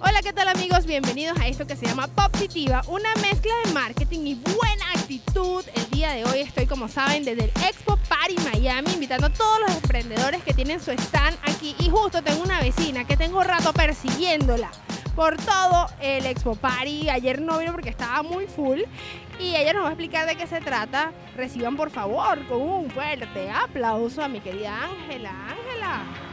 Hola, ¿qué tal amigos? Bienvenidos a esto que se llama Positiva, una mezcla de marketing y buena actitud. El día de hoy estoy, como saben, desde el Expo Party Miami, invitando a todos los emprendedores que tienen su stand aquí. Y justo tengo una vecina que tengo rato persiguiéndola por todo el Expo Party. Ayer no vino porque estaba muy full. Y ella nos va a explicar de qué se trata. Reciban por favor con un fuerte aplauso a mi querida Ángela. Ángela.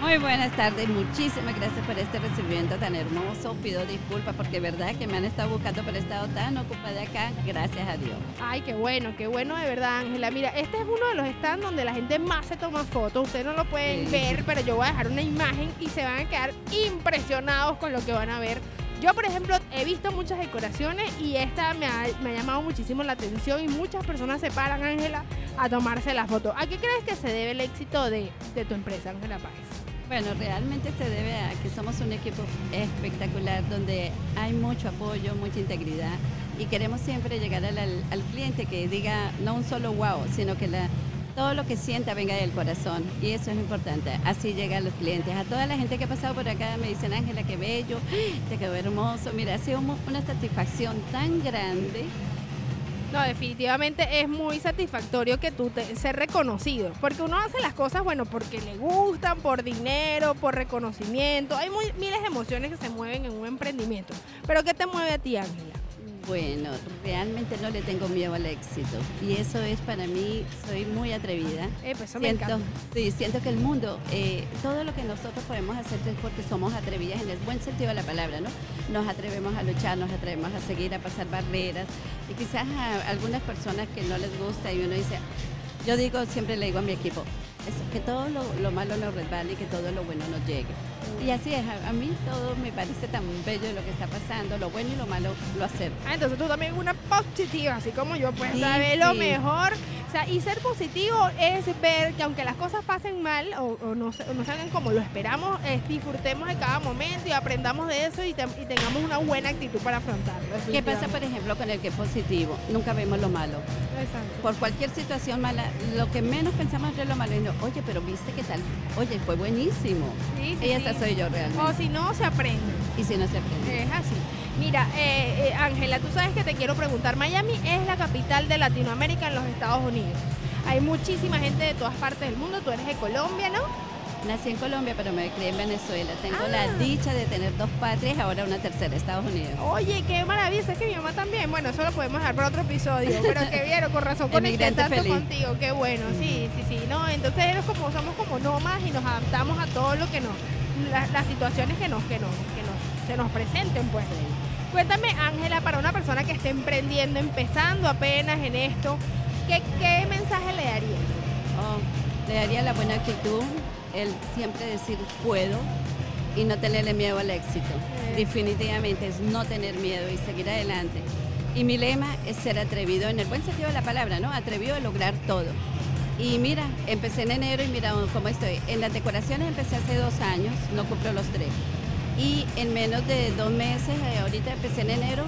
Muy buenas tardes, muchísimas gracias por este recibimiento tan hermoso. Pido disculpas porque verdad que me han estado buscando por he estado tan ocupada acá, gracias a Dios. Ay, qué bueno, qué bueno de verdad, Ángela. Mira, este es uno de los stands donde la gente más se toma fotos. Ustedes no lo pueden Sí. ver, pero yo voy a dejar una imagen y se van a quedar impresionados con lo que van a ver. Yo, por ejemplo, he visto muchas decoraciones y esta me ha, me ha llamado muchísimo la atención y muchas personas se paran, Ángela, a tomarse la foto. ¿A qué crees que se debe el éxito de, de tu empresa, Ángela Páez? Bueno, realmente se debe a que somos un equipo espectacular donde hay mucho apoyo, mucha integridad y queremos siempre llegar al, al- cliente que diga no un solo wow, sino que la, todo lo que sienta venga del corazón y eso es importante. Así llegan los clientes. A toda la gente que ha pasado por acá me dicen, Ángela, qué bello, te quedó hermoso. Mira, ha sido una satisfacción tan grande. Definitivamente es muy satisfactorio que tú te, ser reconocido, porque uno hace las cosas, bueno, porque le gustan, por dinero, por reconocimiento, hay muy- miles de emociones que se mueven en un emprendimiento. Pero ¿qué te mueve a ti, Ángela? Bueno, realmente no le tengo miedo al éxito y eso es para mí, soy muy atrevida. Eh, pues eso me Siento, encanta. sí, siento que el mundo, eh, todo lo que nosotros podemos hacer es porque somos atrevidas en el buen sentido de la palabra, ¿no? Nos atrevemos a luchar, nos atrevemos a seguir, a pasar barreras y quizás a algunas personas que no les gusta y uno dice, yo digo, siempre le digo a mi equipo, es que todo lo, lo malo nos resbale y que todo lo bueno nos llegue. Y así es, a, a mí todo me parece tan bello lo que está pasando, lo bueno y lo malo lo acepto. Ah, entonces tú también una positiva, así como yo, pues Sí, sabes lo mejor. Sea, y ser positivo es ver que aunque las cosas pasen mal o, o no, no salgan como lo esperamos, es disfrutemos de cada momento y aprendamos de eso y, te- y tengamos una buena actitud para afrontarlo. ¿Qué pasa, por ejemplo, con el que es positivo? Nunca vemos lo malo. Exacto. Por cualquier situación mala, lo que menos pensamos es lo malo. Y no, oye, pero viste qué tal. Oye, fue buenísimo. Sí, sí, Y esa sí. soy yo realmente. O si no, se aprende. Y si no se aprende. Es así. Mira, eh, eh, Ángela, tú sabes que te quiero preguntar. Miami es la capital de Latinoamérica en los Estados Unidos. Hay muchísima gente de todas partes del mundo. Tú eres de Colombia, ¿no? Nací en Colombia, pero me crié en Venezuela. Tengo Ah. la dicha de tener dos patrias, ahora una tercera, Estados Unidos. Oye, qué maravilla. Es que mi mamá también. Bueno, eso lo podemos dejar para otro episodio. Pero qué bien, con razón conecté tanto feliz. contigo. Qué bueno. Sí, sí, sí. No, entonces como, somos como nómadas y nos adaptamos a todo lo que nos, la- las situaciones que nos, que nos, que nos, se nos presenten, pues. Cuéntame, Ángela, para una persona que esté emprendiendo, empezando apenas en esto, ¿qué, qué mensaje le darías? Oh, le daría la buena actitud, el siempre decir puedo y no tenerle miedo al éxito. Definitivamente es no tener miedo y seguir adelante. Y mi lema es ser atrevido en el buen sentido de la palabra, ¿no? Atrevido a lograr todo. Y mira, empecé en enero y mira cómo estoy. En las decoraciones empecé hace dos años, no cumplo los tres. Y en menos de dos meses, eh, ahorita empecé en enero,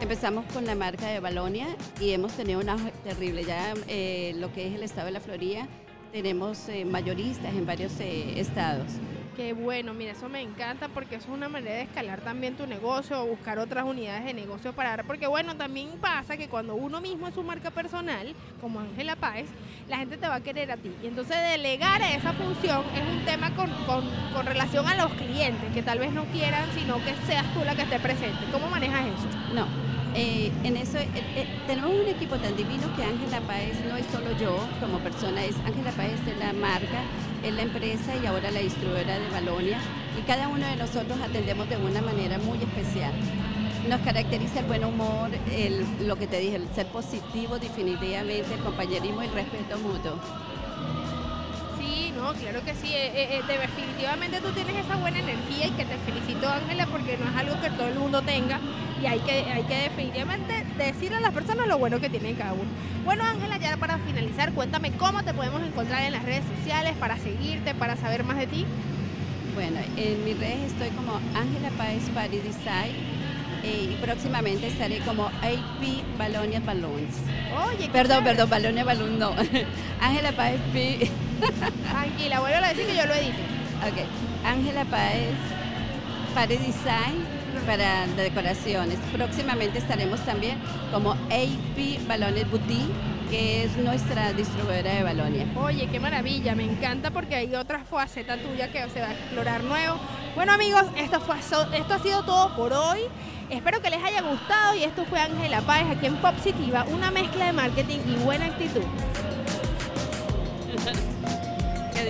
empezamos con la marca de Balonia y hemos tenido una terrible. Ya eh, lo que es el estado de la Florida, tenemos eh, mayoristas en varios estados. Qué bueno, mira, eso me encanta porque eso es una manera de escalar también tu negocio o buscar otras unidades de negocio para dar. Porque bueno, también pasa que cuando uno mismo es su marca personal, como Ángela Páez, la gente te va a querer a ti. Y entonces delegar esa función es un tema con, con- con relación a los clientes, que tal vez no quieran, sino que seas tú la que esté presente. ¿Cómo manejas eso? No, eh, en eso eh, eh, tenemos un equipo tan divino que Ángela Páez no es solo yo como persona, es Ángela Páez es la marca, es la empresa y ahora la distribuidora de Balonia y cada uno de nosotros atendemos de una manera muy especial. Nos caracteriza el buen humor, lo que te dije, el ser positivo definitivamente, el compañerismo y el respeto mutuo. No, claro que sí. eh, eh, eh, definitivamente tú tienes esa buena energía y que te felicito, Ángela, porque no es algo que todo el mundo tenga y hay que, hay que definitivamente decirle a las personas lo bueno que tienen cada uno. Bueno, Ángela, ya para finalizar, cuéntame cómo te podemos encontrar en las redes sociales para seguirte, para saber más de ti. Bueno, en mis redes estoy como Ángela Páez Party Design y próximamente estaré como AP Balonia Balloons. Oye, Perdón, perdón, Balonia Balloon no. Ángela Páez P. Tranquila, vuelvo a decir que yo lo edito. Ok, Ángela Páez Party Design para decoraciones. Próximamente estaremos también como AP Balones Boutique, que es nuestra distribuidora de balones. Oye, qué maravilla, me encanta porque hay otra faceta tuya que se va a explorar nuevo. Bueno amigos, esto, fue, esto ha sido todo por hoy. Espero que les haya gustado y esto fue Ángela Páez aquí en Positiva, una mezcla de marketing y buena actitud.